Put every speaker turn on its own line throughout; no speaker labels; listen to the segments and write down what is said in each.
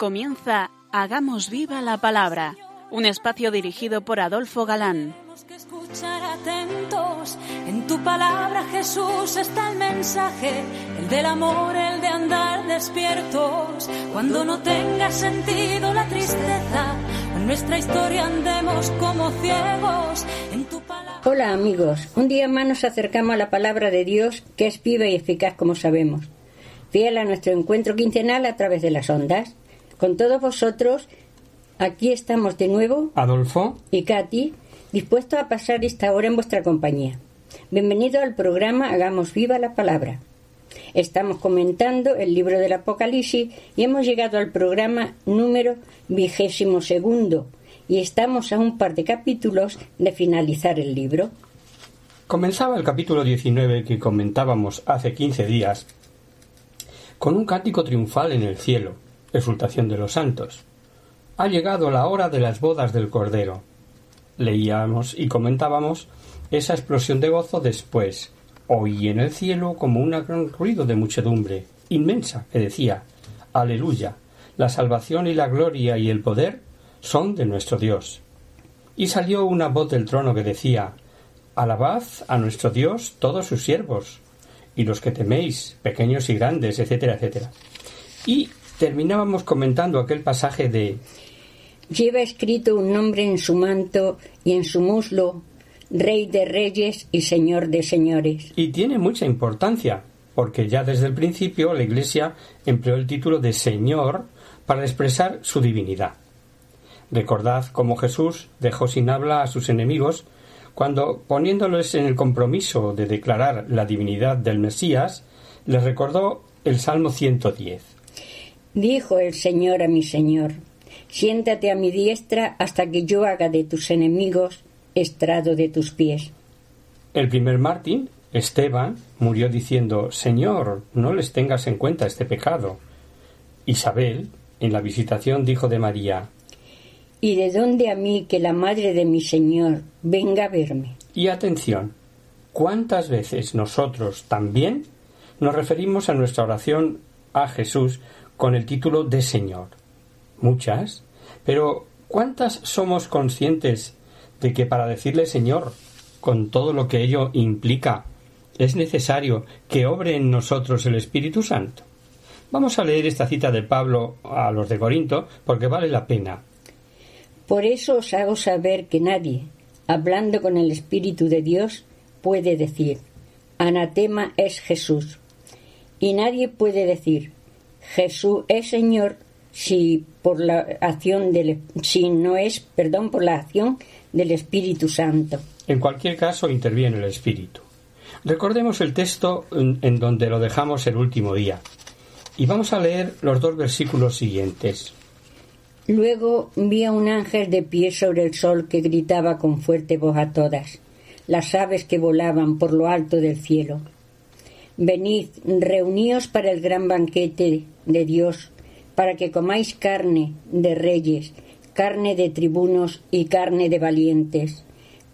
Comienza Hagamos viva la palabra, un espacio dirigido por Adolfo Galán.
Tenemos que escuchar atentos. En tu palabra, Jesús, está el mensaje, el del amor, el de andar despiertos. Cuando no tenga sentido la tristeza, en nuestra historia andemos como ciegos. En tu palabra.
Hola amigos, un día más nos acercamos a la palabra de Dios que es viva y eficaz como sabemos. Fiel a nuestro encuentro quincenal a través de las ondas. Con todos vosotros, aquí estamos de nuevo,
Adolfo,
y Katy, dispuestos a pasar esta hora en vuestra compañía. Bienvenido al programa Hagamos viva la palabra. Estamos comentando el libro del Apocalipsis y hemos llegado al programa número vigésimo segundo y estamos a un par de capítulos de finalizar el libro.
comenzaba el capítulo 19 que comentábamos hace 15 días con un cántico triunfal en el cielo, exultación de los santos. Ha llegado la hora de las bodas del Cordero. Leíamos y comentábamos esa explosión de gozo después. Oí en el cielo como un gran ruido de muchedumbre, inmensa, que decía Aleluya, la salvación y la gloria y el poder son de nuestro Dios. Y salió una voz del trono que decía Alabad a nuestro Dios todos sus siervos, y los que teméis, pequeños y grandes, etcétera, etcétera. Y terminábamos comentando aquel pasaje de
Lleva escrito un nombre en su manto y en su muslo, Rey de Reyes y Señor de Señores.
Y tiene mucha importancia, porque ya desde el principio la Iglesia empleó el título de Señor para expresar su divinidad. Recordad cómo Jesús dejó sin habla a sus enemigos cuando, poniéndoles en el compromiso de declarar la divinidad del Mesías, les recordó el Salmo 110.
Dijo el Señor a mi Señor, siéntate a mi diestra hasta que yo haga de tus enemigos estrado de tus pies.
El primer Martín, Esteban, murió diciendo Señor, no les tengas en cuenta este pecado. Isabel, en la visitación, dijo de María
¿Y de dónde a mí que la madre de mi Señor venga a verme?
Y atención, ¿cuántas veces nosotros también nos referimos a nuestra oración a Jesús con el título de Señor? Muchas, pero ¿cuántas somos conscientes de que para decirle Señor, con todo lo que ello implica, es necesario que obre en nosotros el Espíritu Santo? Vamos a leer esta cita de Pablo a los de Corinto porque vale la pena.
Por eso os hago saber que nadie, hablando con el Espíritu de Dios, puede decir, Anatema es Jesús. Y nadie puede decir, Jesús es Señor si por la acción del si no es, perdón, por la acción del Espíritu Santo.
En cualquier caso interviene el Espíritu. Recordemos el texto en, donde lo dejamos el último día. Y vamos a leer los dos versículos siguientes.
Luego vi a un ángel de pie sobre el sol que gritaba con fuerte voz a todas, las aves que volaban por lo alto del cielo. Venid, reuníos para el gran banquete de Dios, para que comáis carne de reyes, carne de tribunos y carne de valientes,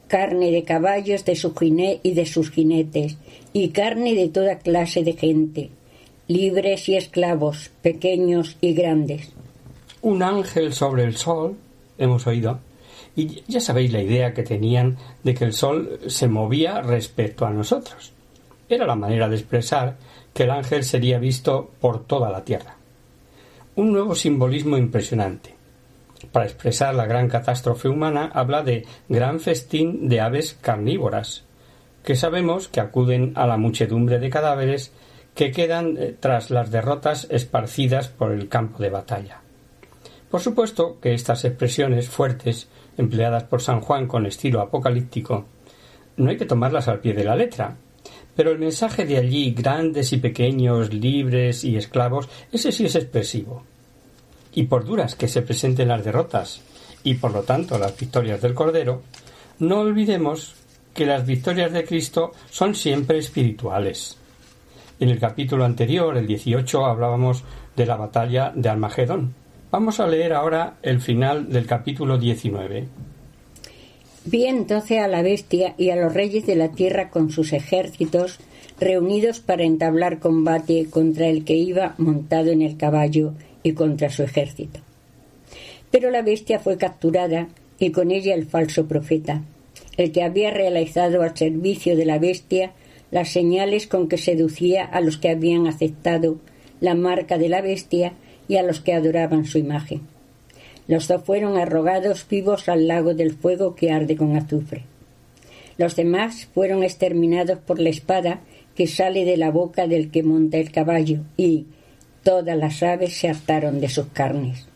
carne de caballos de su jiné y de sus jinetes, y carne de toda clase de gente, libres y esclavos, pequeños y grandes.
Un ángel sobre el sol, hemos oído, y ya sabéis la idea que tenían de que el sol se movía respecto a nosotros. Era la manera de expresar que el ángel sería visto por toda la tierra. Un nuevo simbolismo impresionante. Para expresar la gran catástrofe humana habla de gran festín de aves carnívoras, que sabemos que acuden a la muchedumbre de cadáveres que quedan eh, tras las derrotas esparcidas por el campo de batalla. Por supuesto que estas expresiones fuertes, empleadas por San Juan con estilo apocalíptico, no hay que tomarlas al pie de la letra, pero el mensaje de allí, grandes y pequeños, libres y esclavos, ese sí es expresivo. Y por duras que se presenten las derrotas y por lo tanto las victorias del Cordero, no olvidemos que las victorias de Cristo son siempre espirituales. En el capítulo anterior, el 18, hablábamos de la batalla de Almagedón. Vamos a leer ahora el final del capítulo 19.
Vi entonces a la bestia y a los reyes de la tierra con sus ejércitos reunidos para entablar combate contra el que iba montado en el caballo y contra su ejército. Pero la bestia fue capturada y con ella el falso profeta, el que había realizado al servicio de la bestia las señales con que seducía a los que habían aceptado la marca de la bestia y a los que adoraban su imagen. Los dos fueron arrogados vivos al lago del fuego que arde con azufre. Los demás fueron exterminados por la espada que sale de la boca del que monta el caballo y todas las aves se hartaron de sus carnes.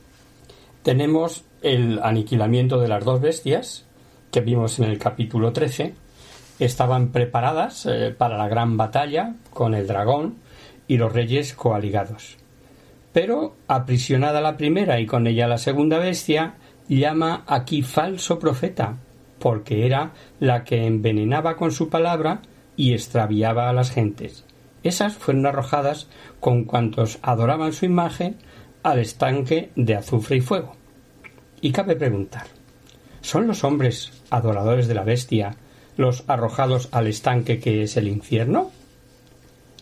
Tenemos el aniquilamiento de las dos bestias que vimos en el capítulo 13. Estaban preparadas eh, para la gran batalla con el dragón y los reyes coaligados. Pero, aprisionada la primera y con ella la segunda bestia, llama aquí falso profeta, porque era la que envenenaba con su palabra y extraviaba a las gentes. Esas fueron arrojadas con cuantos adoraban su imagen al estanque de azufre y fuego. Y cabe preguntar, ¿son los hombres adoradores de la bestia los arrojados al estanque que es el infierno?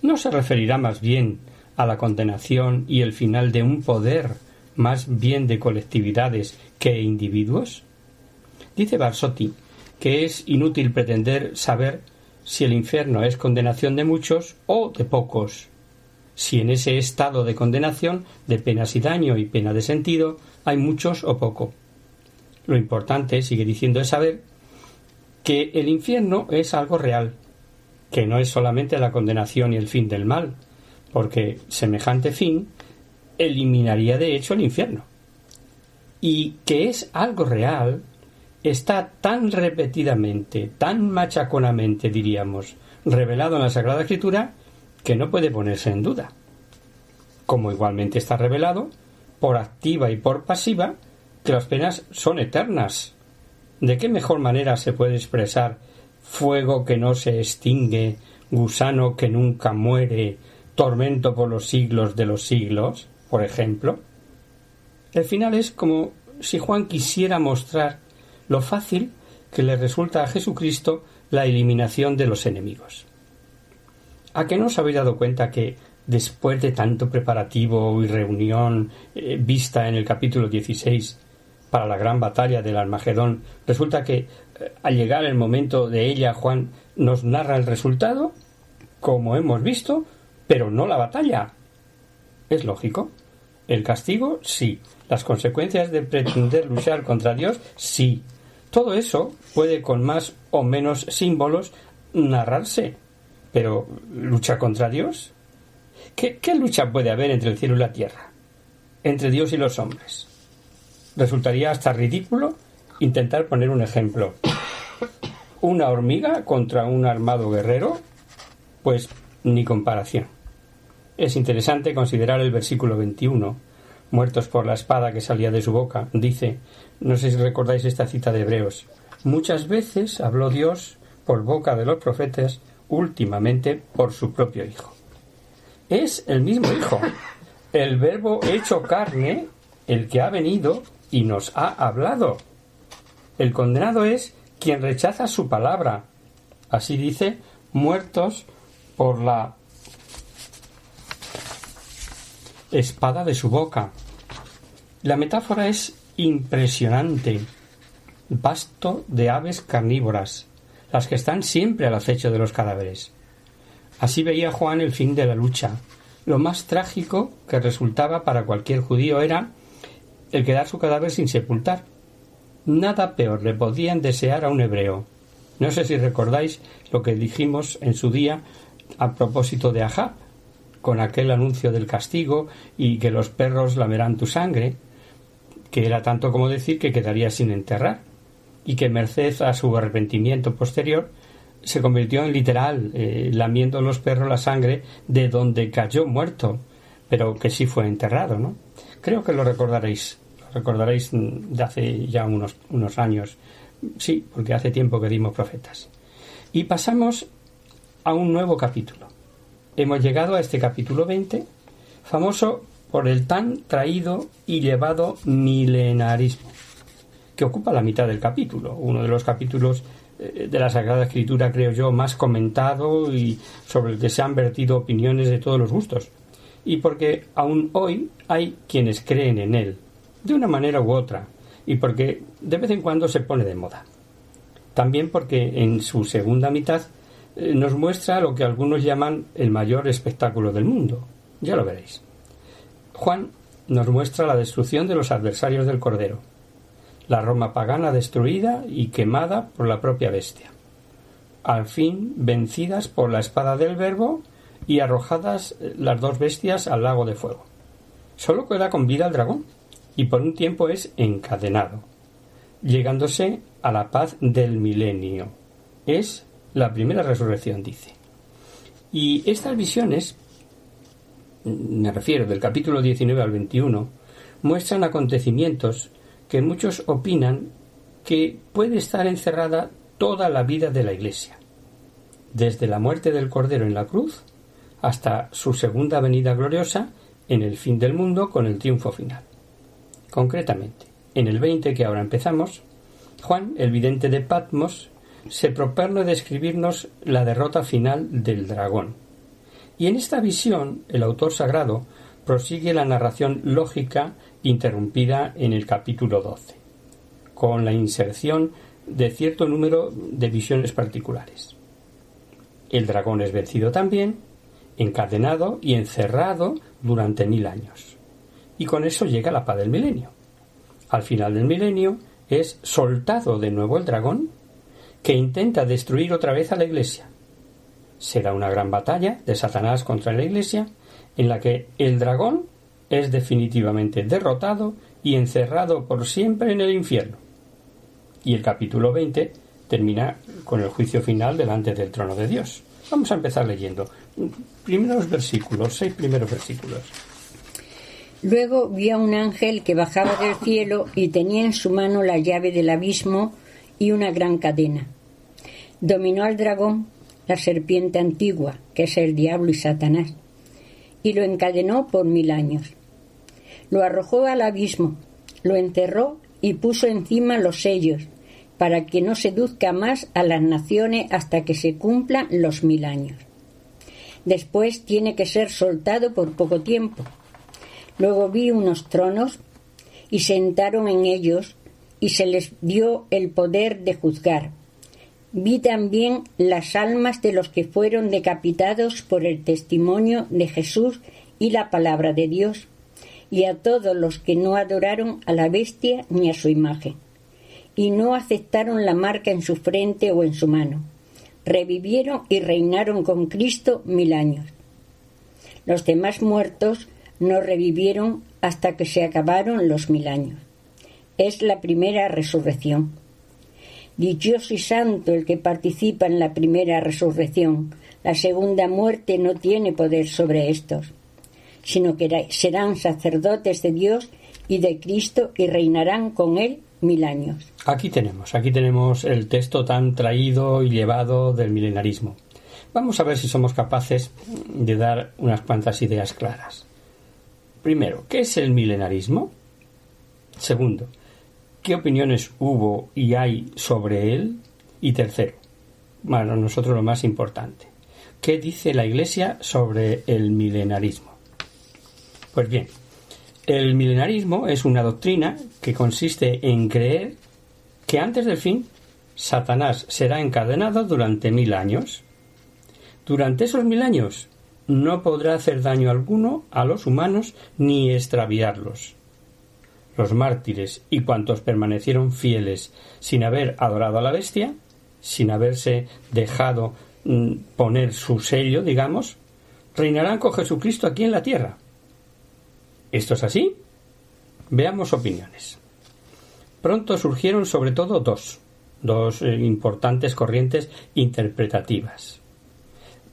¿No se referirá más bien a la condenación y el final de un poder más bien de colectividades que individuos? Dice Barsotti que es inútil pretender saber si el infierno es condenación de muchos o de pocos, si en ese estado de condenación de penas y daño y pena de sentido hay muchos o poco. Lo importante, sigue diciendo, es saber que el infierno es algo real, que no es solamente la condenación y el fin del mal, porque semejante fin eliminaría de hecho el infierno. Y que es algo real está tan repetidamente, tan machaconamente, diríamos, revelado en la Sagrada Escritura, que no puede ponerse en duda. Como igualmente está revelado, por activa y por pasiva, que las penas son eternas. ¿De qué mejor manera se puede expresar fuego que no se extingue, gusano que nunca muere, tormento por los siglos de los siglos, por ejemplo. El final es como si Juan quisiera mostrar lo fácil que le resulta a Jesucristo la eliminación de los enemigos. ¿A qué no os habéis dado cuenta que después de tanto preparativo y reunión eh, vista en el capítulo 16 para la gran batalla del Armagedón, resulta que eh, al llegar el momento de ella Juan nos narra el resultado, como hemos visto, pero no la batalla. ¿Es lógico? El castigo, sí. Las consecuencias de pretender luchar contra Dios, sí. Todo eso puede con más o menos símbolos narrarse. Pero, ¿lucha contra Dios? ¿Qué, ¿Qué, lucha puede haber entre el cielo y la tierra? Entre Dios y los hombres. Resultaría hasta ridículo intentar poner un ejemplo. ¿Una hormiga contra un armado guerrero? Pues ni comparación. Es interesante considerar el versículo 21, muertos por la espada que salía de su boca. Dice, no sé si recordáis esta cita de Hebreos, muchas veces habló Dios por boca de los profetas, últimamente por su propio Hijo. Es el mismo Hijo, el verbo hecho carne, el que ha venido y nos ha hablado. El condenado es quien rechaza su palabra. Así dice, muertos por la espada de su boca. La metáfora es impresionante. Pasto de aves carnívoras, las que están siempre al acecho de los cadáveres. Así veía Juan el fin de la lucha. Lo más trágico que resultaba para cualquier judío era el quedar su cadáver sin sepultar. Nada peor le podían desear a un hebreo. No sé si recordáis lo que dijimos en su día a propósito de Ahab, con aquel anuncio del castigo y que los perros lamerán tu sangre, que era tanto como decir que quedaría sin enterrar, y que merced a su arrepentimiento posterior se convirtió en literal, eh, lamiendo los perros la sangre de donde cayó muerto, pero que sí fue enterrado, ¿no? Creo que lo recordaréis, lo recordaréis de hace ya unos, unos años, sí, porque hace tiempo que dimos profetas. Y pasamos a un nuevo capítulo hemos llegado a este capítulo 20, famoso por el tan traído y llevado milenarismo, que ocupa la mitad del capítulo, uno de los capítulos eh, de la Sagrada Escritura, creo yo, más comentado y sobre el que se han vertido opiniones de todos los gustos. y porque aún hoy hay quienes creen en él, de una manera u otra, y porque de vez en cuando se pone de moda. También porque en su segunda mitad eh, nos muestra lo que algunos llaman el mayor espectáculo del mundo. Ya lo veréis. Juan nos muestra la destrucción de los adversarios del Cordero, la Roma pagana destruida y quemada por la propia bestia, al fin vencidas por la espada del Verbo y arrojadas eh, las dos bestias al lago de fuego. Solo queda con vida el dragón, y por un tiempo es encadenado, llegándose a la paz del milenio. Es la primera resurrección, dice. Y estas visiones me refiero del capítulo 19 al 21, muestran acontecimientos que muchos opinan que puede estar encerrada toda la vida de la Iglesia, desde la muerte del Cordero en la cruz hasta su segunda venida gloriosa en el fin del mundo con el triunfo final. Concretamente, en el 20 que ahora empezamos, Juan, el vidente de Patmos, se propone describirnos la derrota final del dragón, y en esta visión, el autor sagrado prosigue la narración lógica interrumpida en el capítulo 12, con la inserción de cierto número de visiones particulares. El dragón es vencido también, encadenado y encerrado durante mil años. Y con eso llega la paz del milenio. Al final del milenio es soltado de nuevo el dragón que intenta destruir otra vez a la iglesia, será una gran batalla de Satanás contra la Iglesia, en la que el dragón es definitivamente derrotado y encerrado por siempre en el infierno. Y el capítulo 20 termina con el juicio final delante del trono de Dios. Vamos a empezar leyendo. Primeros versículos, seis primeros versículos.
Luego vi a un ángel que bajaba del cielo y tenía en su mano la llave del abismo y una gran cadena. Dominó al dragón la serpiente antigua, que es el diablo y Satanás, y lo encadenó por mil años. Lo arrojó al abismo, lo enterró y puso encima los sellos, para que no seduzca más a las naciones hasta que se cumplan los mil años. Después tiene que ser soltado por poco tiempo. Luego vi unos tronos y sentaron en ellos y se les dio el poder de juzgar Vi también las almas de los que fueron decapitados por el testimonio de Jesús y la palabra de Dios, y a todos los que no adoraron a la bestia ni a su imagen, y no aceptaron la marca en su frente o en su mano. Revivieron y reinaron con Cristo mil años. Los demás muertos no revivieron hasta que se acabaron los mil años. Es la primera resurrección. Dichoso y santo el que participa en la primera resurrección. La segunda muerte no tiene poder sobre estos, sino que serán sacerdotes de Dios y de Cristo y reinarán con él mil años.
Aquí tenemos, aquí tenemos el texto tan traído y llevado del milenarismo. Vamos a ver si somos capaces de dar unas cuantas ideas claras. Primero, ¿qué es el milenarismo? Segundo, qué opiniones hubo y hay sobre él. Y tercero, bueno, nosotros lo más importante, ¿qué dice la Iglesia sobre el milenarismo? Pues bien, el milenarismo es una doctrina que consiste en creer que antes del fin Satanás será encadenado durante mil años. Durante esos mil años no podrá hacer daño alguno a los humanos ni extraviarlos los mártires y cuantos permanecieron fieles sin haber adorado a la bestia, sin haberse dejado mm, poner su sello, digamos, reinarán con Jesucristo aquí en la tierra. ¿Esto es así? Veamos opiniones. Pronto surgieron sobre todo dos, dos eh, importantes corrientes interpretativas.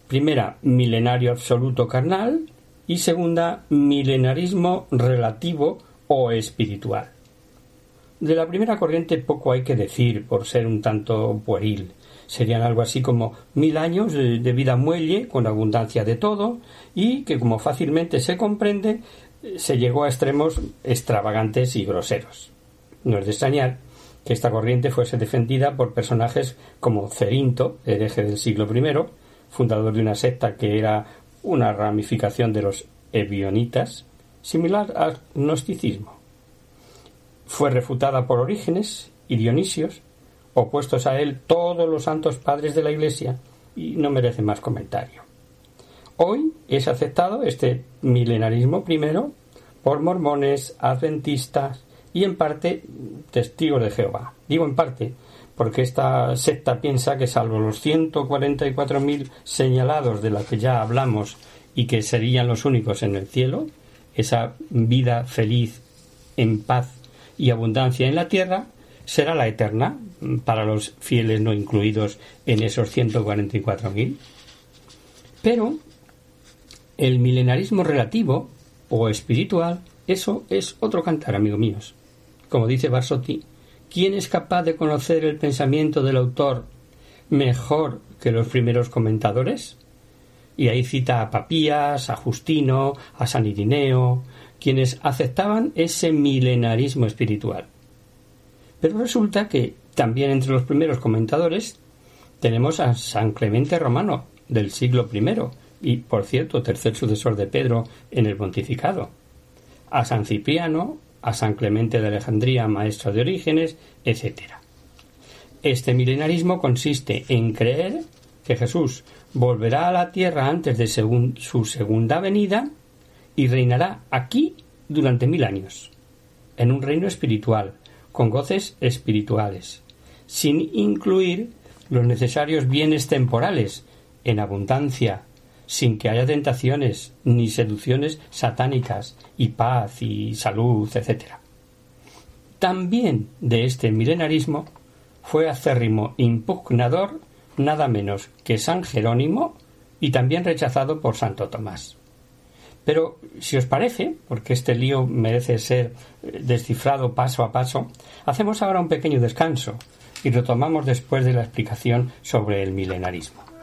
Primera, milenario absoluto carnal y segunda, milenarismo relativo o espiritual. De la primera corriente poco hay que decir por ser un tanto pueril. Serían algo así como mil años de vida muelle, con abundancia de todo, y que, como fácilmente se comprende, se llegó a extremos extravagantes y groseros. No es de extrañar que esta corriente fuese defendida por personajes como Cerinto, hereje del siglo I, fundador de una secta que era una ramificación de los ebionitas, similar al gnosticismo. Fue refutada por Orígenes y Dionisios, opuestos a él todos los santos padres de la Iglesia, y no merece más comentario. Hoy es aceptado este milenarismo primero por mormones, adventistas y en parte testigos de Jehová. Digo en parte porque esta secta piensa que salvo los 144.000 señalados de la que ya hablamos y que serían los únicos en el cielo, esa vida feliz, en paz y abundancia en la tierra, será la eterna para los fieles no incluidos en esos 144.000. Pero el milenarismo relativo o espiritual, eso es otro cantar, amigos míos. Como dice Barsotti, ¿quién es capaz de conocer el pensamiento del autor mejor que los primeros comentadores? Y ahí cita a Papías, a Justino, a San Irineo, quienes aceptaban ese milenarismo espiritual. Pero resulta que también entre los primeros comentadores tenemos a San Clemente Romano del siglo I y, por cierto, tercer sucesor de Pedro en el pontificado, a San Cipriano, a San Clemente de Alejandría, maestro de Orígenes, etc. Este milenarismo consiste en creer que Jesús volverá a la tierra antes de su segunda venida y reinará aquí durante mil años, en un reino espiritual, con goces espirituales, sin incluir los necesarios bienes temporales en abundancia, sin que haya tentaciones ni seducciones satánicas y paz y salud, etc. También de este milenarismo fue acérrimo impugnador nada menos que San Jerónimo y también rechazado por Santo Tomás. Pero, si os parece, porque este lío merece ser eh, descifrado paso a paso, hacemos ahora un pequeño descanso y retomamos después de la explicación sobre el milenarismo.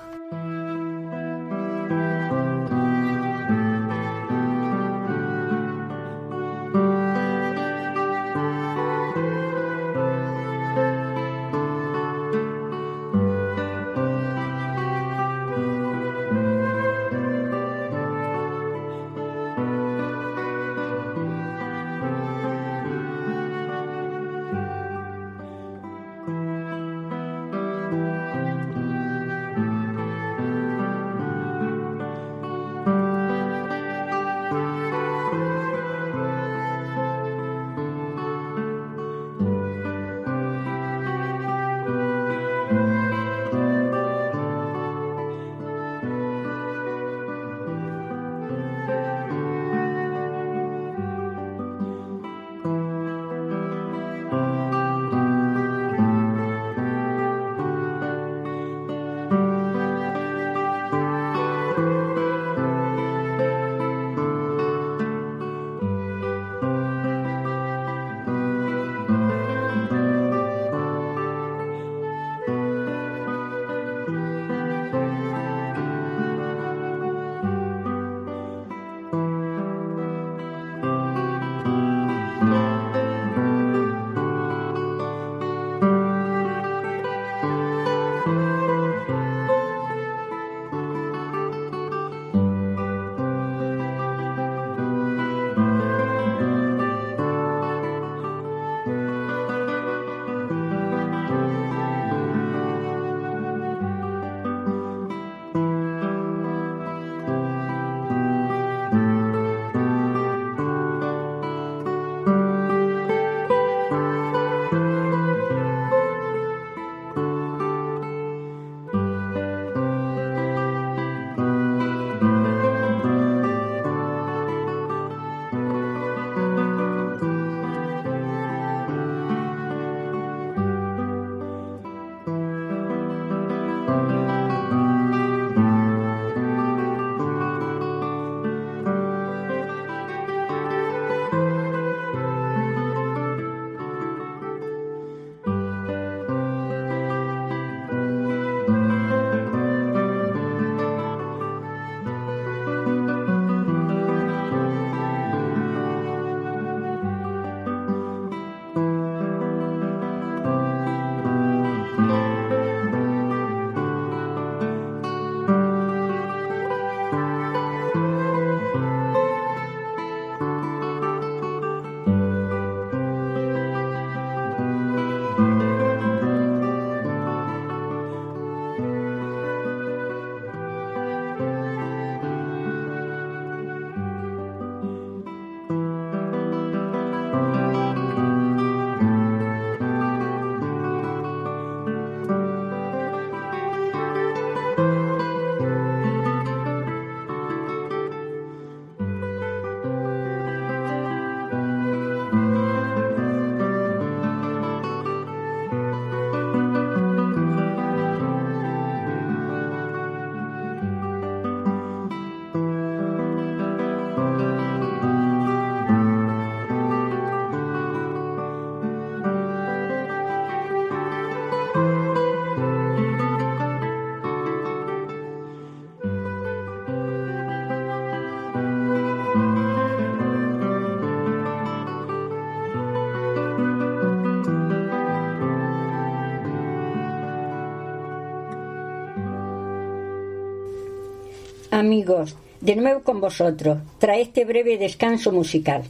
Amigos, de nuevo con vosotros, tras este breve descanso musical.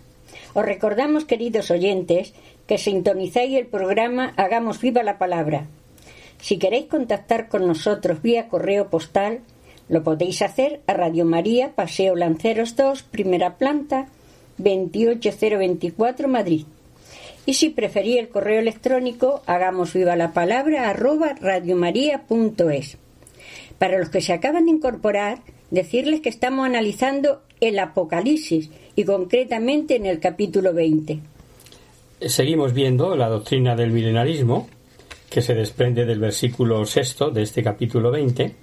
Os recordamos, queridos oyentes, que sintonizáis el programa Hagamos viva la palabra. Si queréis contactar con nosotros vía correo postal, lo podéis hacer a Radio María, Paseo Lanceros 2, primera planta, 28024 Madrid. Y si preferís el correo electrónico, hagamos viva la palabra arroba radiomaria.es. Para los que se acaban de incorporar, decirles que estamos analizando el Apocalipsis y concretamente en el capítulo 20.
Seguimos viendo la doctrina del milenarismo, que se desprende del versículo sexto de este capítulo 20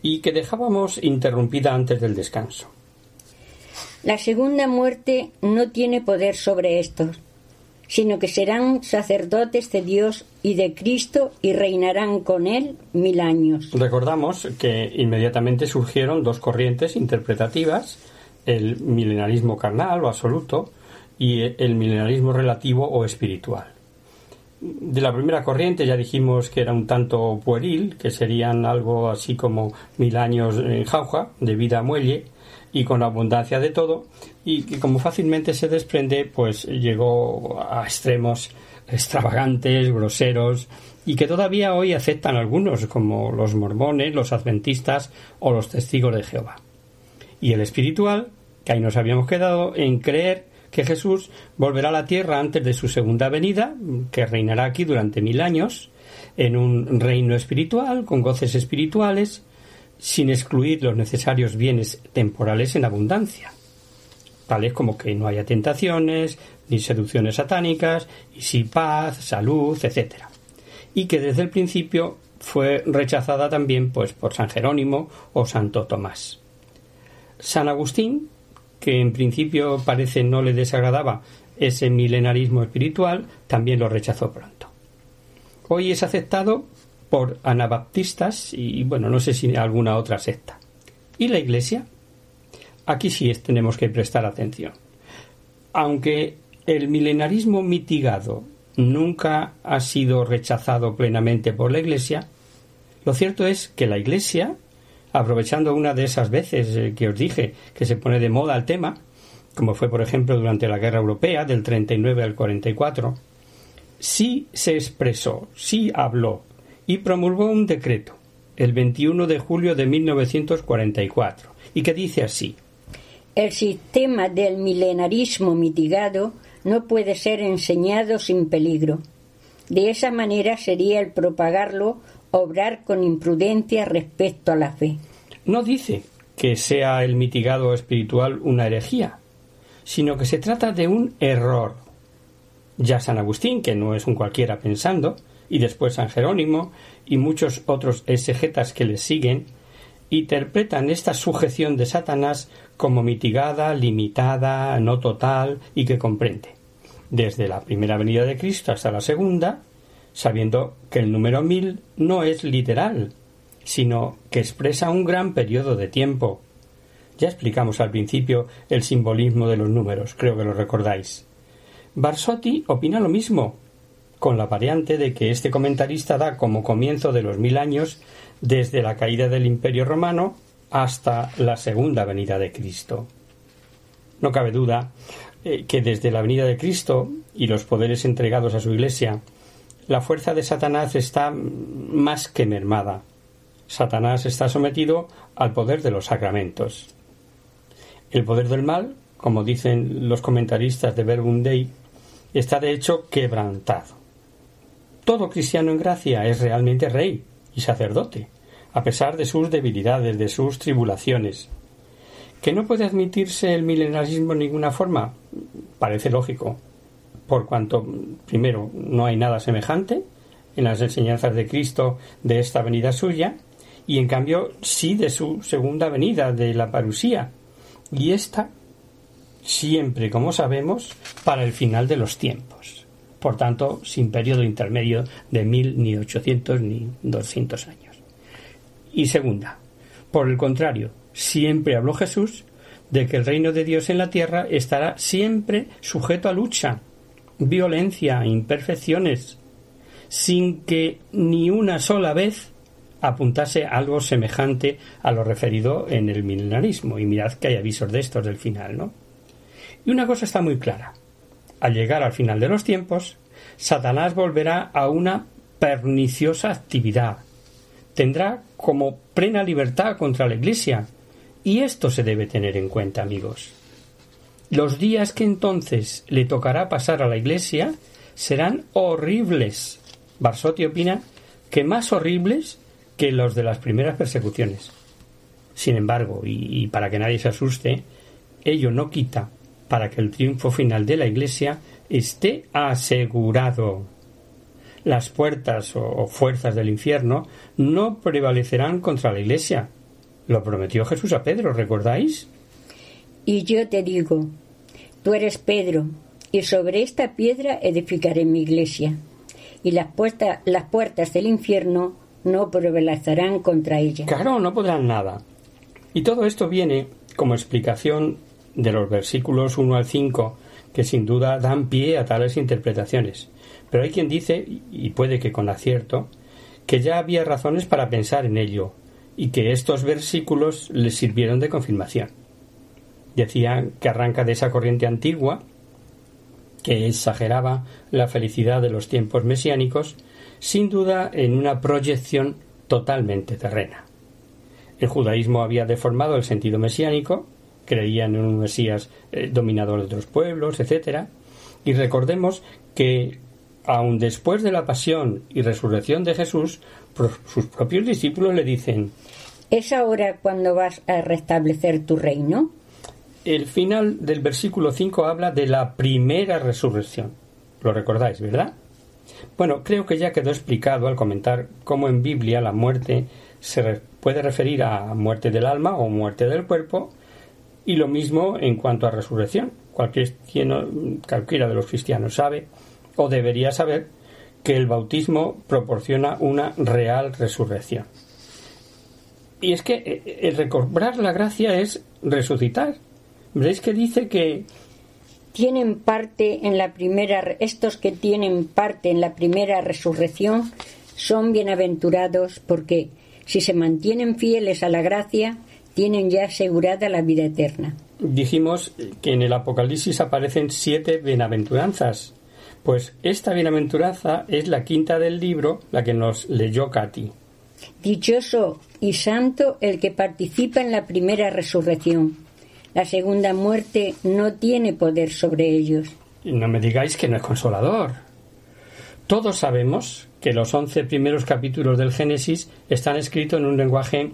y que dejábamos interrumpida antes del descanso.
La segunda muerte no tiene poder sobre estos, sino que serán sacerdotes de Dios y de Cristo y reinarán con él mil años.
Recordamos que inmediatamente surgieron dos corrientes interpretativas, el milenarismo carnal o absoluto y el milenarismo relativo o espiritual. De la primera corriente ya dijimos que era un tanto pueril, que serían algo así como mil años en jauja, de vida a muelle, y con abundancia de todo, y que como fácilmente se desprende, pues llegó a extremos extravagantes, groseros, y que todavía hoy aceptan algunos, como los mormones, los adventistas o los testigos de Jehová. Y el espiritual, que ahí nos habíamos quedado en creer que Jesús volverá a la tierra antes de su segunda venida, que reinará aquí durante mil años, en un reino espiritual, con goces espirituales, sin excluir los necesarios bienes temporales en abundancia tales como que no haya tentaciones, ni seducciones satánicas, y sí paz, salud, etc. Y que desde el principio fue rechazada también pues por San Jerónimo o Santo Tomás. San Agustín, que en principio parece no le desagradaba ese milenarismo espiritual, también lo rechazó pronto. Hoy es aceptado por anabaptistas y bueno, no sé si alguna otra secta. ¿Y la Iglesia? Aquí sí tenemos que prestar atención. Aunque el milenarismo mitigado nunca ha sido rechazado plenamente por la Iglesia, lo cierto es que la Iglesia, aprovechando una de esas veces eh, que os dije que se pone de moda el tema, como fue por ejemplo durante la Guerra Europea del 39 al 44, sí se expresó, sí habló y promulgó un decreto el 21 de julio de 1944 y que dice así
el sistema del milenarismo mitigado no puede ser enseñado sin peligro. De esa manera sería el propagarlo obrar con imprudencia respecto a la fe.
No dice que sea el mitigado espiritual una herejía, sino que se trata de un error. Ya San Agustín, que no es un cualquiera pensando, y después San Jerónimo y muchos otros exegetas que le siguen, interpretan esta sujeción de Satanás como mitigada, limitada, no total y que comprende, desde la primera venida de Cristo hasta la segunda, sabiendo que el número mil no es literal, sino que expresa un gran periodo de tiempo. Ya explicamos al principio el simbolismo de los números, creo que lo recordáis. Barsotti opina lo mismo, con la variante de que este comentarista da como comienzo de los mil años desde la caída del Imperio romano hasta la segunda venida de Cristo. No cabe duda eh, que desde la venida de Cristo y los poderes entregados a su Iglesia, la fuerza de Satanás está más que mermada. Satanás está sometido al poder de los sacramentos. El poder del mal, como dicen los comentaristas de Verbum está de hecho quebrantado. Todo cristiano en gracia es realmente rey y sacerdote, a pesar de sus debilidades, de sus tribulaciones. ¿Que no puede admitirse el milenarismo en ninguna forma? Parece lógico, por cuanto, primero, no hay nada semejante en las enseñanzas de Cristo de esta venida suya, y en cambio sí de su segunda venida, de la parusía, y esta siempre, como sabemos, para el final de los tiempos. Por tanto, sin periodo intermedio de mil, ni ochocientos, ni doscientos años. Y segunda, por el contrario, siempre habló Jesús de que el reino de Dios en la tierra estará siempre sujeto a lucha, violencia, imperfecciones, sin que ni una sola vez apuntase algo semejante a lo referido en el milenarismo. Y mirad que hay avisos de estos del final, ¿no? Y una cosa está muy clara. Al llegar al final de los tiempos, Satanás volverá a una perniciosa actividad. Tendrá como plena libertad contra la Iglesia. Y esto se debe tener en cuenta, amigos. Los días que entonces le tocará pasar a la Iglesia serán horribles. Barsotti opina que más horribles que los de las primeras persecuciones. Sin embargo, y, para que nadie se asuste, ello no quita para que el triunfo final de la Iglesia esté asegurado. Las puertas o fuerzas del infierno no prevalecerán contra la Iglesia. Lo prometió Jesús a Pedro, ¿recordáis?
Y yo te digo, tú eres Pedro, y sobre esta piedra edificaré mi iglesia, y las, puertas, las puertas del infierno no prevalecerán contra ella.
Claro, no podrán nada. Y todo esto viene como explicación de los versículos 1 al 5, que sin duda dan pie a tales interpretaciones. Pero hay quien dice, y puede que con acierto, que ya había razones para pensar en ello, y que estos versículos les sirvieron de confirmación. Decían que arranca de esa corriente antigua, que exageraba la felicidad de los tiempos mesiánicos, sin duda en una proyección totalmente terrena. El judaísmo había deformado el sentido mesiánico, creían en un Mesías eh, dominador de otros pueblos, etc. Y recordemos que, aun después de la pasión y resurrección de Jesús, sus propios discípulos le dicen
¿Es ahora cuando vas a restablecer tu reino?
El final del versículo 5 habla de la primera resurrección. Lo recordáis, ¿verdad? Bueno, creo que ya quedó explicado al comentar cómo en Biblia la muerte se puede referir a muerte del alma o muerte del cuerpo, y lo mismo en cuanto a resurrección. cualquiera de los cristianos sabe o debería saber que el bautismo proporciona una real resurrección. Y es que eh, el recobrar la gracia es resucitar. ¿Veis que dice que
tienen parte en la primera estos que tienen parte en la primera resurrección son bienaventurados porque si se mantienen fieles a la gracia tienen ya asegurada la vida eterna.
Dijimos que en el Apocalipsis aparecen siete bienaventuranzas. Pues esta bienaventuranza es la quinta del libro, la que nos leyó Katy.
Dichoso y santo el que participa en la primera resurrección. La segunda muerte no tiene poder sobre ellos.
Y no me digáis que no es consolador. Todos sabemos que los once primeros capítulos del Génesis están escritos en un lenguaje,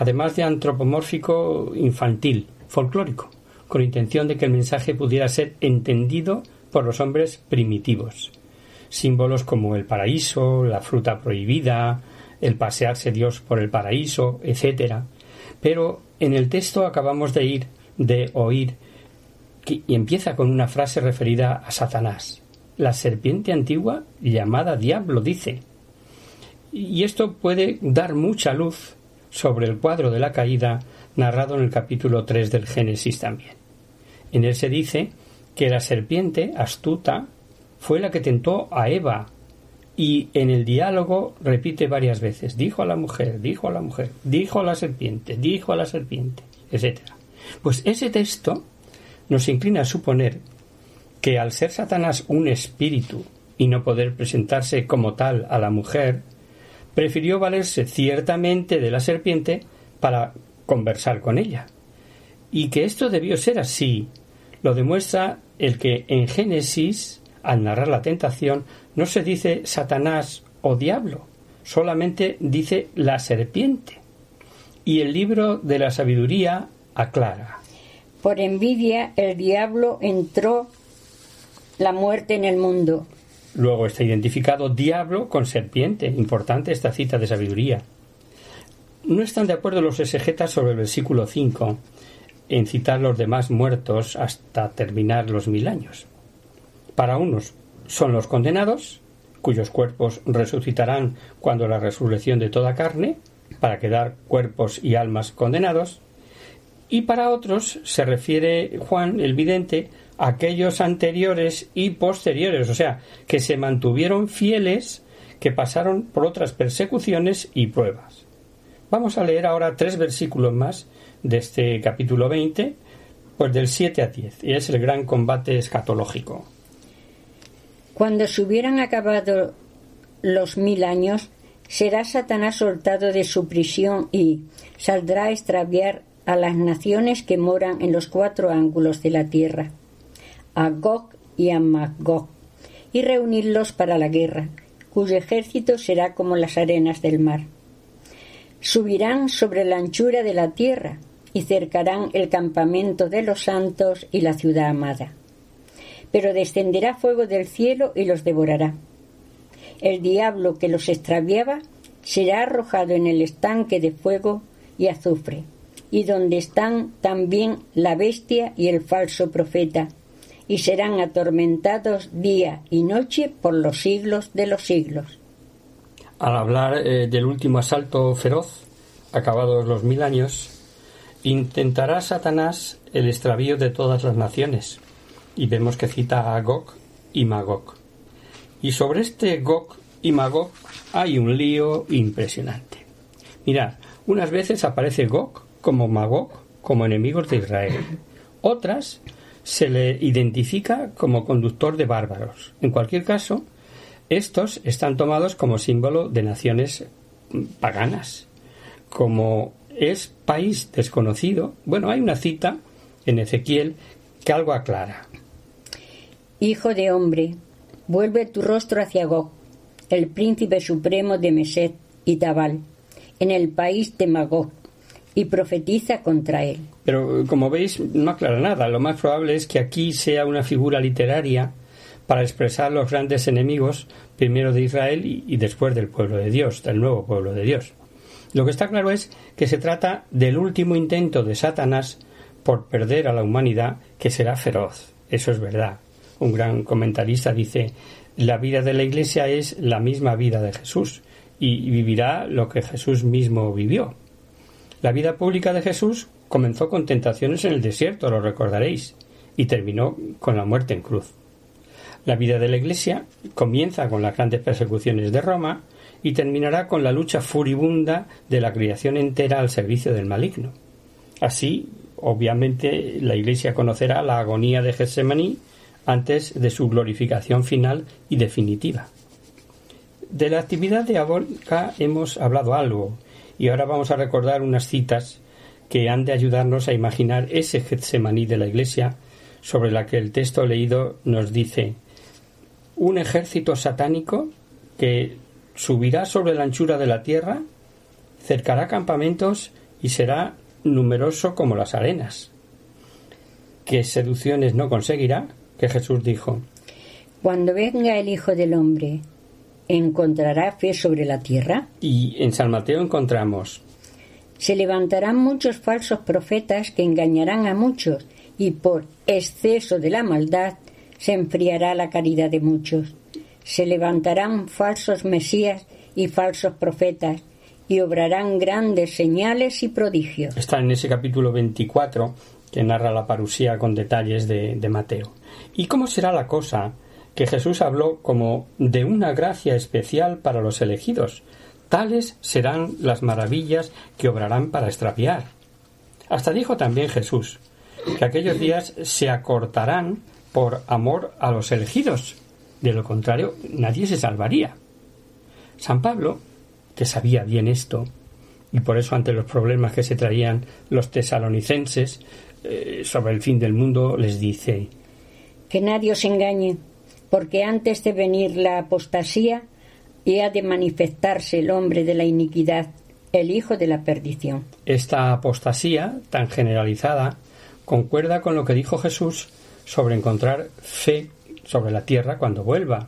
además de antropomórfico, infantil, folclórico, con intención de que el mensaje pudiera ser entendido por los hombres primitivos. Símbolos como el paraíso, la fruta prohibida, el pasearse Dios por el paraíso, etc. Pero en el texto acabamos de ir, de oír, y empieza con una frase referida a Satanás. La serpiente antigua llamada diablo dice. Y esto puede dar mucha luz sobre el cuadro de la caída narrado en el capítulo 3 del Génesis también. En él se dice que la serpiente astuta fue la que tentó a Eva y en el diálogo repite varias veces dijo a la mujer, dijo a la mujer, dijo a la serpiente, dijo a la serpiente, etc. Pues ese texto nos inclina a suponer que al ser Satanás un espíritu y no poder presentarse como tal a la mujer, prefirió valerse ciertamente de la serpiente para conversar con ella. Y que esto debió ser así, lo demuestra el que en Génesis, al narrar la tentación, no se dice Satanás o diablo, solamente dice la serpiente. Y el libro de la sabiduría aclara.
Por envidia el diablo entró la muerte en el mundo.
Luego está identificado diablo con serpiente. Importante esta cita de sabiduría. No están de acuerdo los exegetas sobre el versículo 5 en citar los demás muertos hasta terminar los mil años. Para unos son los condenados, cuyos cuerpos resucitarán cuando la resurrección de toda carne, para quedar cuerpos y almas condenados, y para otros se refiere Juan el vidente aquellos anteriores y posteriores, o sea, que se mantuvieron fieles, que pasaron por otras persecuciones y pruebas. Vamos a leer ahora tres versículos más de este capítulo 20, pues del 7 a 10, y es el gran combate escatológico.
Cuando se hubieran acabado los mil años, será Satanás soltado de su prisión y saldrá a extraviar a las naciones que moran en los cuatro ángulos de la tierra, a Gog y a Magog, y reunirlos para la guerra, cuyo ejército será como las arenas del mar. Subirán sobre la anchura de la tierra y cercarán el campamento de los santos y la ciudad amada. Pero descenderá fuego del cielo y los devorará. El diablo que los extraviaba será arrojado en el estanque de fuego y azufre, y donde están también la bestia y el falso profeta, y serán atormentados día y noche por los siglos de los siglos.
Al hablar eh, del último asalto feroz, acabados los mil años, intentará Satanás el extravío de todas las naciones, y vemos que cita a Gog y Magog. Y sobre este Gog y Magog hay un lío impresionante. Mirad, unas veces aparece Gog como Magog como enemigos de Israel. Otras se le identifica como conductor de bárbaros. En cualquier caso, estos están tomados como símbolo de naciones paganas. Como es país desconocido, bueno, hay una cita en Ezequiel que algo aclara.
Hijo de hombre, vuelve tu rostro hacia Gog, el príncipe supremo de Meset y Tabal, en el país de Magog, y profetiza contra él.
Pero como veis, no aclara nada. Lo más probable es que aquí sea una figura literaria para expresar los grandes enemigos, primero de Israel y, después del pueblo de Dios, del nuevo pueblo de Dios. Lo que está claro es que se trata del último intento de Satanás por perder a la humanidad, que será feroz. Eso es verdad. Un gran comentarista dice la vida de la Iglesia es la misma vida de Jesús y vivirá lo que Jesús mismo vivió. La vida pública de Jesús comenzó con tentaciones en el desierto, lo recordaréis, y terminó con la muerte en cruz. La vida de la Iglesia comienza con las grandes persecuciones de Roma y terminará con la lucha furibunda de la creación entera al servicio del maligno. Así, obviamente, la Iglesia conocerá la agonía de Getsemaní antes de su glorificación final y definitiva. De la actividad diabólica hemos hablado algo y ahora vamos a recordar unas citas que han de ayudarnos a imaginar ese Getsemaní de la Iglesia sobre la que el texto leído nos dice un ejército satánico que subirá sobre la anchura de la tierra, cercará campamentos y será numeroso como las arenas. ¿Qué seducciones no conseguirá? que Jesús dijo,
Cuando venga el Hijo del Hombre, ¿encontrará fe sobre la tierra?
Y en San Mateo encontramos,
Se levantarán muchos falsos profetas que engañarán a muchos, y por exceso de la maldad se enfriará la caridad de muchos. Se levantarán falsos mesías y falsos profetas, y obrarán grandes señales y prodigios.
Está en ese capítulo 24 que narra la parusía con detalles de, de Mateo. ¿Y cómo será la cosa? Que Jesús habló como de una gracia especial para los elegidos. Tales serán las maravillas que obrarán para extraviar. Hasta dijo también Jesús que aquellos días se acortarán por amor a los elegidos. De lo contrario, nadie se salvaría. San Pablo, que sabía bien esto, y por eso ante los problemas que se traían los tesalonicenses eh, sobre el fin del mundo, les dice
que nadie os engañe, porque antes de venir la apostasía y ha de manifestarse el hombre de la iniquidad, el hijo de la perdición.
Esta apostasía tan generalizada concuerda con lo que dijo Jesús sobre encontrar fe sobre la tierra cuando vuelva.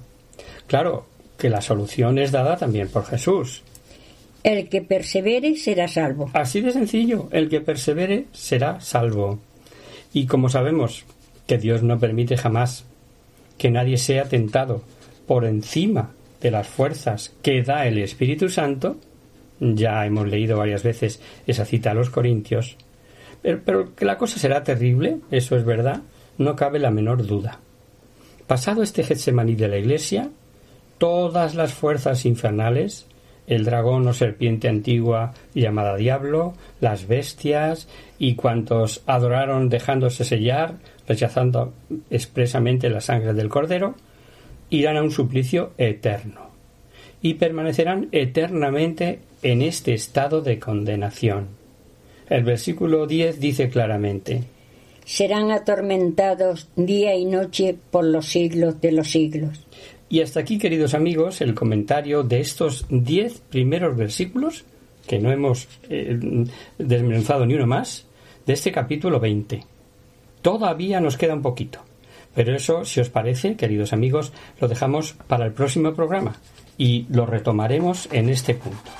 Claro que la solución es dada también por Jesús.
El que persevere será salvo.
Así de sencillo, el que persevere será salvo. Y como sabemos que Dios no permite jamás que nadie sea tentado por encima de las fuerzas que da el Espíritu Santo, ya hemos leído varias veces esa cita a los Corintios, pero, que la cosa será terrible, eso es verdad, no cabe la menor duda. Pasado este Getsemaní de la Iglesia, todas las fuerzas infernales, el dragón o serpiente antigua llamada diablo, las bestias y cuantos adoraron dejándose sellar, rechazando expresamente la sangre del cordero, irán a un suplicio eterno y permanecerán eternamente en este estado de condenación. El versículo 10 dice claramente
Serán atormentados día y noche por los siglos de los siglos.
Y hasta aquí, queridos amigos, el comentario de estos diez primeros versículos, que no hemos eh, desmenuzado ni uno más, de este capítulo 20. Todavía nos queda un poquito. Pero eso, si os parece, queridos amigos, lo dejamos para el próximo programa y lo retomaremos en este punto.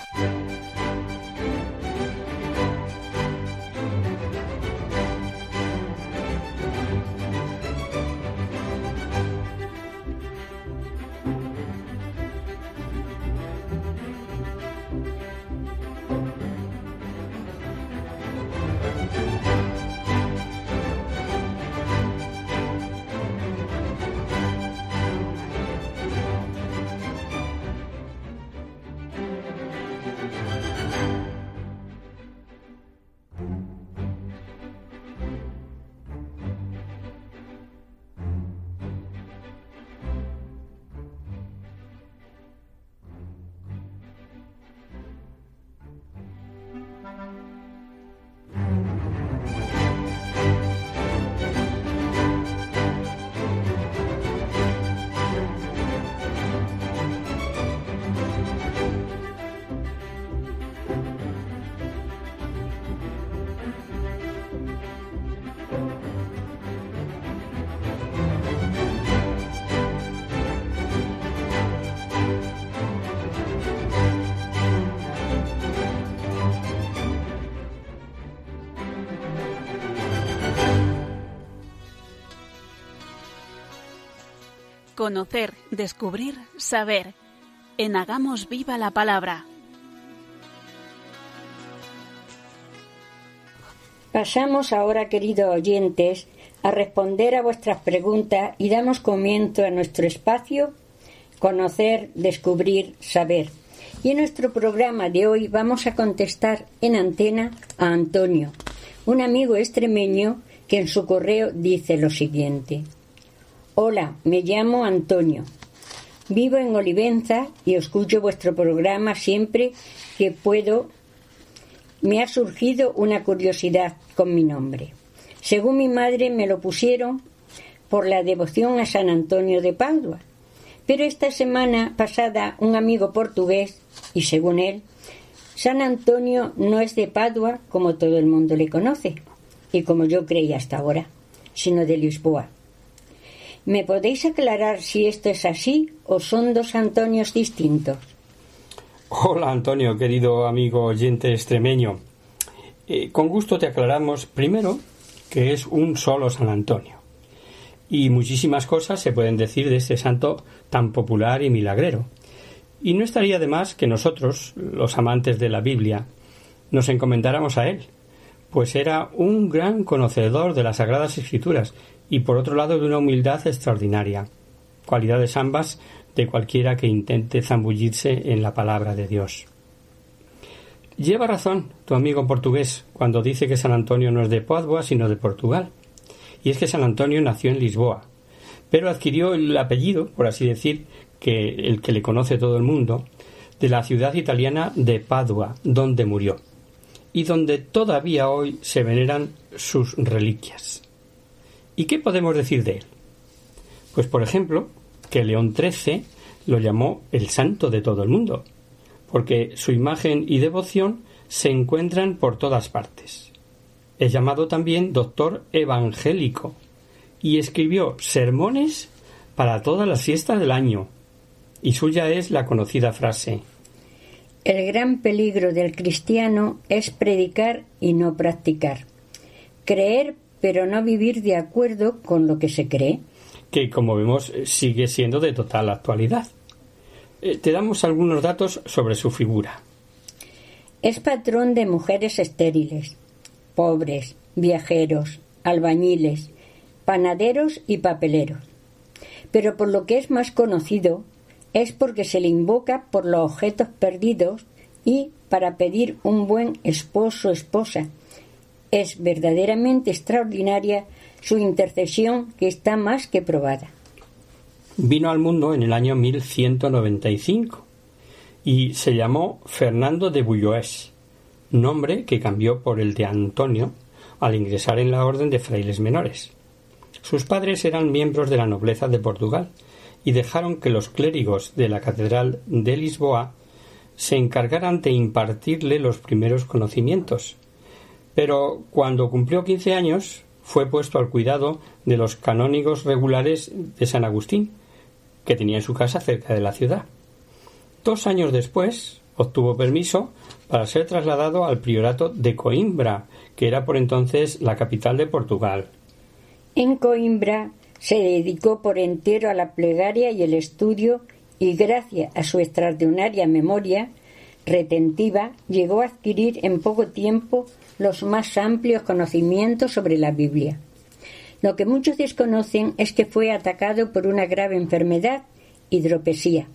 Conocer, descubrir, saber. En Hagamos Viva la Palabra.
Pasamos ahora, queridos oyentes, a responder a vuestras preguntas y damos comienzo a nuestro espacio Conocer, Descubrir, Saber. Y en nuestro programa de hoy vamos a contestar en antena a Antonio, un amigo extremeño que en su correo dice lo siguiente. Hola, me llamo Antonio. Vivo en Olivenza y escucho vuestro programa siempre que puedo. Me ha surgido una curiosidad con mi nombre. Según mi madre me lo pusieron por la devoción a San Antonio de Padua. Pero esta semana pasada un amigo portugués, y según él, San Antonio no es de Padua como todo el mundo le conoce, y como yo creía hasta ahora, sino de Lisboa. ¿Me podéis aclarar si esto es así o son dos Antonios distintos?
Hola Antonio, querido amigo oyente extremeño. Eh, con gusto te aclaramos primero que es un solo San Antonio. Y muchísimas cosas se pueden decir de este santo tan popular y milagrero. Y no estaría de más que nosotros, los amantes de la Biblia, nos encomendáramos a él, pues era un gran conocedor de las Sagradas Escrituras y por otro lado de una humildad extraordinaria, cualidades ambas de cualquiera que intente zambullirse en la palabra de Dios. Lleva razón tu amigo portugués cuando dice que San Antonio no es de Padua sino de Portugal. Y es que San Antonio nació en Lisboa, pero adquirió el apellido, por así decir, que el que le conoce todo el mundo, de la ciudad italiana de Padua, donde murió, y donde todavía hoy se veneran sus reliquias. ¿Y qué podemos decir de él? Pues, por ejemplo, que León XIII lo llamó el santo de todo el mundo, porque su imagen y devoción se encuentran por todas partes. Es llamado también doctor evangélico y escribió sermones para todas las fiestas del año. Y suya es la conocida frase
El gran peligro del cristiano es predicar y no practicar, creer pero no vivir de acuerdo con lo que se cree.
Que, como vemos, sigue siendo de total actualidad. Eh, te damos algunos datos sobre su figura.
Es patrón de mujeres estériles, pobres, viajeros, albañiles, panaderos y papeleros. Pero por lo que es más conocido, es porque se le invoca por los objetos perdidos y para pedir un buen esposo o esposa. Es verdaderamente extraordinaria su intercesión que está más que probada.
Vino al mundo en el año 1195 y se llamó Fernando de Bulloés, nombre que cambió por el de Antonio al ingresar en la orden de frailes menores. Sus padres eran miembros de la nobleza de Portugal y dejaron que los clérigos de la Catedral de Lisboa se encargaran de impartirle los primeros conocimientos. Pero cuando cumplió quince años fue puesto al cuidado de los canónigos regulares de San Agustín, que tenía en su casa cerca de la ciudad. Dos años después obtuvo permiso para ser trasladado al priorato de Coimbra, que era por entonces la capital de Portugal.
En Coimbra se dedicó por entero a la plegaria y el estudio y gracias a su extraordinaria memoria retentiva llegó a adquirir en poco tiempo los más amplios conocimientos sobre la Biblia. Lo que muchos desconocen es que fue atacado por una grave enfermedad, hidropesía,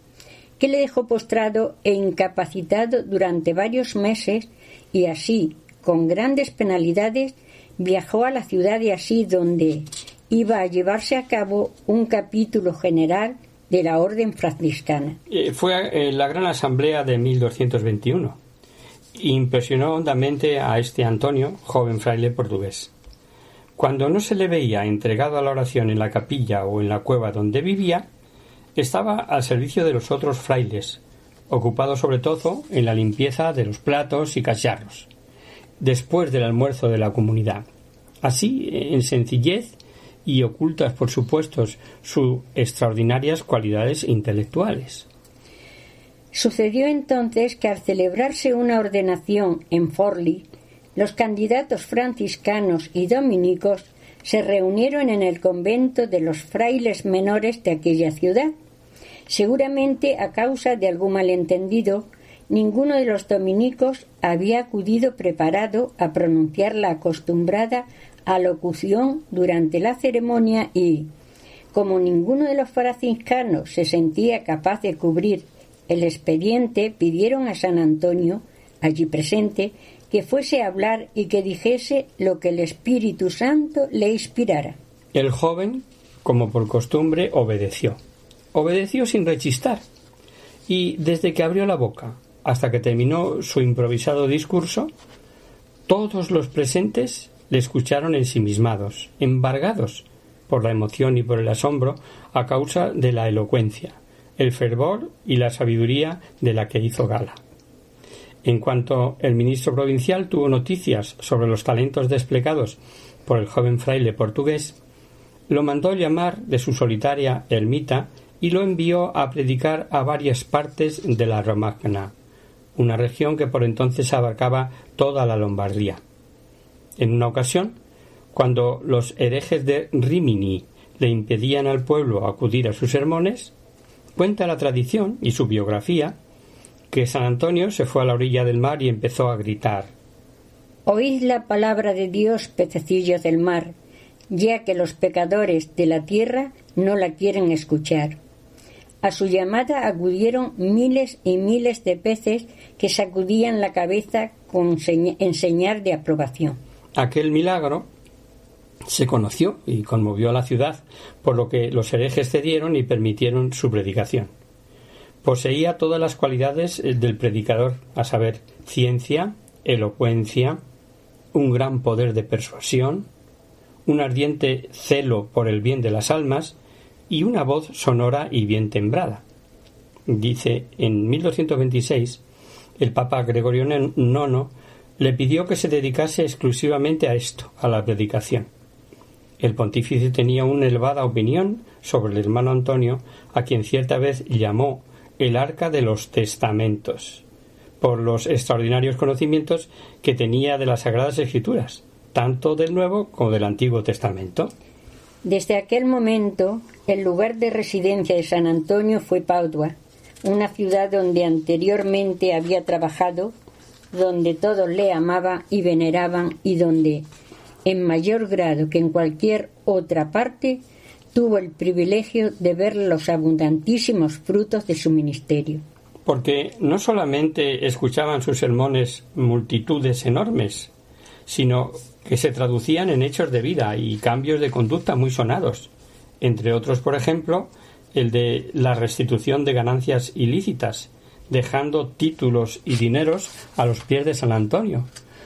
que le dejó postrado e incapacitado durante varios meses y así, con grandes penalidades, viajó a la ciudad de Así donde iba a llevarse a cabo un capítulo general de la Orden franciscana.
Eh, fue en la Gran Asamblea de 1221. Impresionó hondamente a este Antonio, joven fraile portugués. Cuando no se le veía entregado a la oración en la capilla o en la cueva donde vivía, estaba al servicio de los otros frailes, ocupado sobre todo en la limpieza de los platos y cacharros, después del almuerzo de la comunidad. Así, en sencillez y ocultas, por supuesto, sus extraordinarias cualidades intelectuales.
Sucedió entonces que al celebrarse una ordenación en Forli, los candidatos franciscanos y dominicos se reunieron en el convento de los frailes menores de aquella ciudad. Seguramente a causa de algún malentendido, ninguno de los dominicos había acudido preparado a pronunciar la acostumbrada alocución durante la ceremonia y, como ninguno de los franciscanos se sentía capaz de cubrir el expediente, pidieron a San Antonio, allí presente, que fuese a hablar y que dijese lo que el Espíritu Santo le inspirara.
El joven, como por costumbre, obedeció. Obedeció sin rechistar, y desde que abrió la boca hasta que terminó su improvisado discurso, todos los presentes le escucharon ensimismados, embargados por la emoción y por el asombro a causa de la elocuencia, el fervor y la sabiduría de la que hizo gala. En cuanto el ministro provincial tuvo noticias sobre los talentos desplegados por el joven fraile portugués, lo mandó llamar de su solitaria ermita y lo envió a predicar a varias partes de la Romagna, una región que por entonces abarcaba toda la Lombardía. En una ocasión, cuando los herejes de Rimini le impedían al pueblo acudir a sus sermones, cuenta la tradición y su biografía que San Antonio se fue a la orilla del mar y empezó a gritar
Oíd la palabra de Dios, pececillos del mar, ya que los pecadores de la tierra no la quieren escuchar. A su llamada acudieron miles y miles de peces que sacudían la cabeza con en señal de aprobación.
Aquel milagro se conoció y conmovió a la ciudad, por lo que los herejes cedieron y permitieron su predicación. Poseía todas las cualidades del predicador, a saber, ciencia, elocuencia, un gran poder de persuasión, un ardiente celo por el bien de las almas y una voz sonora y bien tembrada. Dice, en 1226, el Papa Gregorio IX le pidió que se dedicase exclusivamente a esto, a la predicación. El pontífice tenía una elevada opinión sobre el hermano Antonio, a quien cierta vez llamó el arca de los testamentos, por los extraordinarios conocimientos que tenía de las Sagradas Escrituras, tanto del Nuevo como del Antiguo Testamento.
Desde aquel momento, el lugar de residencia de San Antonio fue Padua, una ciudad donde anteriormente había trabajado, donde todos le amaban y veneraban y donde, en mayor grado que en cualquier otra parte, tuvo el privilegio de ver los abundantísimos frutos de su ministerio.
Porque no solamente escuchaban sus sermones multitudes enormes, sino que se traducían en hechos de vida y cambios de conducta muy sonados, entre otros, por ejemplo, el de la restitución de ganancias ilícitas, dejando títulos y dineros a los pies de San Antonio,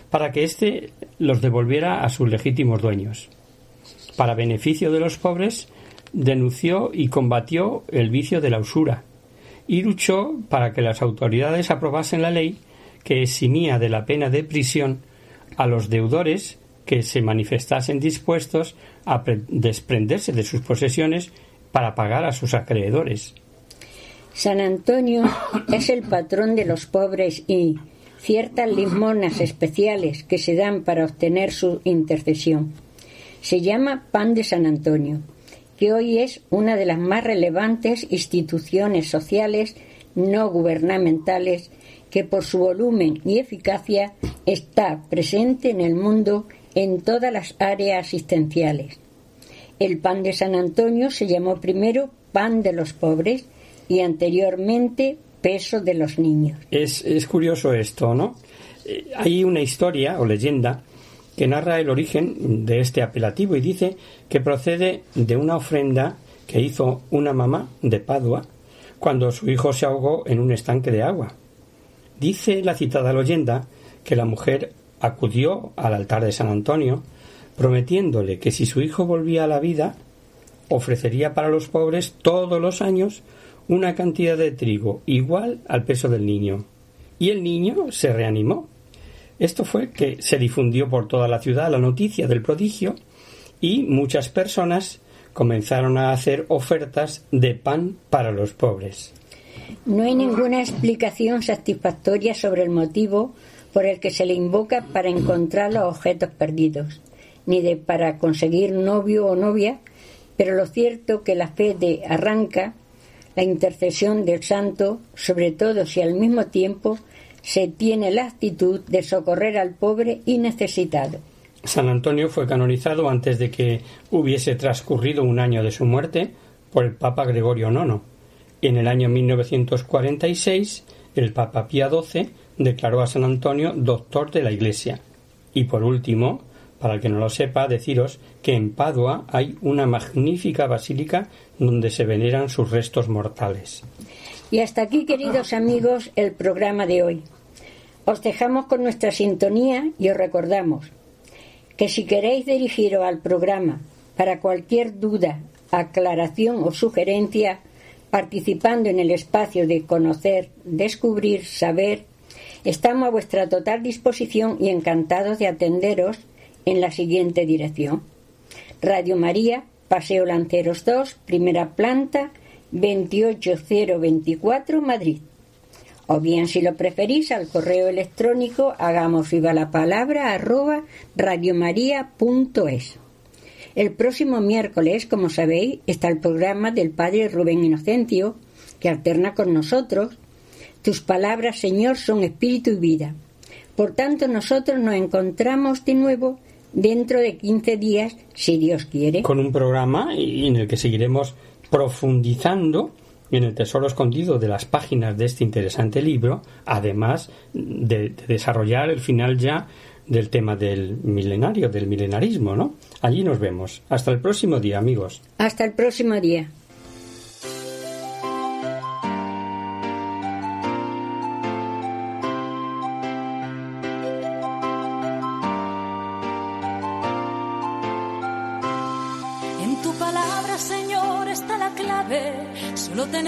para que éste los devolviera a sus legítimos dueños. Para beneficio de los pobres, denunció y combatió el vicio de la usura, y luchó para que las autoridades aprobasen la ley que eximía de la pena de prisión a los deudores que se manifestasen dispuestos a desprenderse de sus posesiones para pagar a sus acreedores.
San Antonio es el patrón de los pobres y ciertas limonas especiales que se dan para obtener su intercesión. Se llama Pan de San Antonio, que hoy es una de las más relevantes instituciones sociales no gubernamentales que por su volumen y eficacia está presente en el mundo en todas las áreas asistenciales. El pan de San Antonio se llamó primero pan de los pobres y anteriormente peso de los niños.
Es, curioso esto, ¿no? Eh, hay una historia o leyenda que narra el origen de este apelativo y dice que procede de una ofrenda que hizo una mamá de Padua cuando su hijo se ahogó en un estanque de agua. Dice la citada leyenda que la mujer acudió al altar de San Antonio, prometiéndole que si su hijo volvía a la vida, ofrecería para los pobres todos los años una cantidad de trigo igual al peso del niño. Y el niño se reanimó. Esto fue que se difundió por toda la ciudad la noticia del prodigio y muchas personas comenzaron a hacer ofertas de pan para los pobres.
No hay ninguna explicación satisfactoria sobre el motivo por el que se le invoca para encontrar los objetos perdidos, ni de para conseguir novio o novia, pero lo cierto que la fe de arranca la intercesión del santo, sobre todo si al mismo tiempo se tiene la actitud de socorrer al pobre y necesitado.
San Antonio fue canonizado antes de que hubiese transcurrido un año de su muerte por el Papa Gregorio IX. En el año 1946, el Papa Pío XII declaró a San Antonio doctor de la Iglesia. Y por último, para el que no lo sepa, deciros que en Padua hay una magnífica basílica donde se veneran sus restos mortales.
Y hasta aquí, queridos amigos, el programa de hoy. Os dejamos con nuestra sintonía y os recordamos que si queréis dirigiros al programa para cualquier duda, aclaración o sugerencia, participando en el espacio de conocer, descubrir, saber, Estamos a vuestra total disposición y encantados de atenderos en la siguiente dirección. Radio María, Paseo Lanceros 2, primera planta, 28024, Madrid. O bien, si lo preferís, al correo electrónico hagamos viva la palabra arroba radiomaria.es. El próximo miércoles, como sabéis, está el programa del Padre Rubén Inocencio, que alterna con nosotros tus palabras, Señor, son espíritu y vida. Por tanto, nosotros nos encontramos de nuevo dentro de 15 días, si Dios quiere.
Con un programa en el que seguiremos profundizando en el tesoro escondido de las páginas de este interesante libro, además de, de, desarrollar el final ya del tema del milenario, del milenarismo, ¿no? Allí nos vemos. Hasta el próximo día, amigos.
Hasta el próximo día.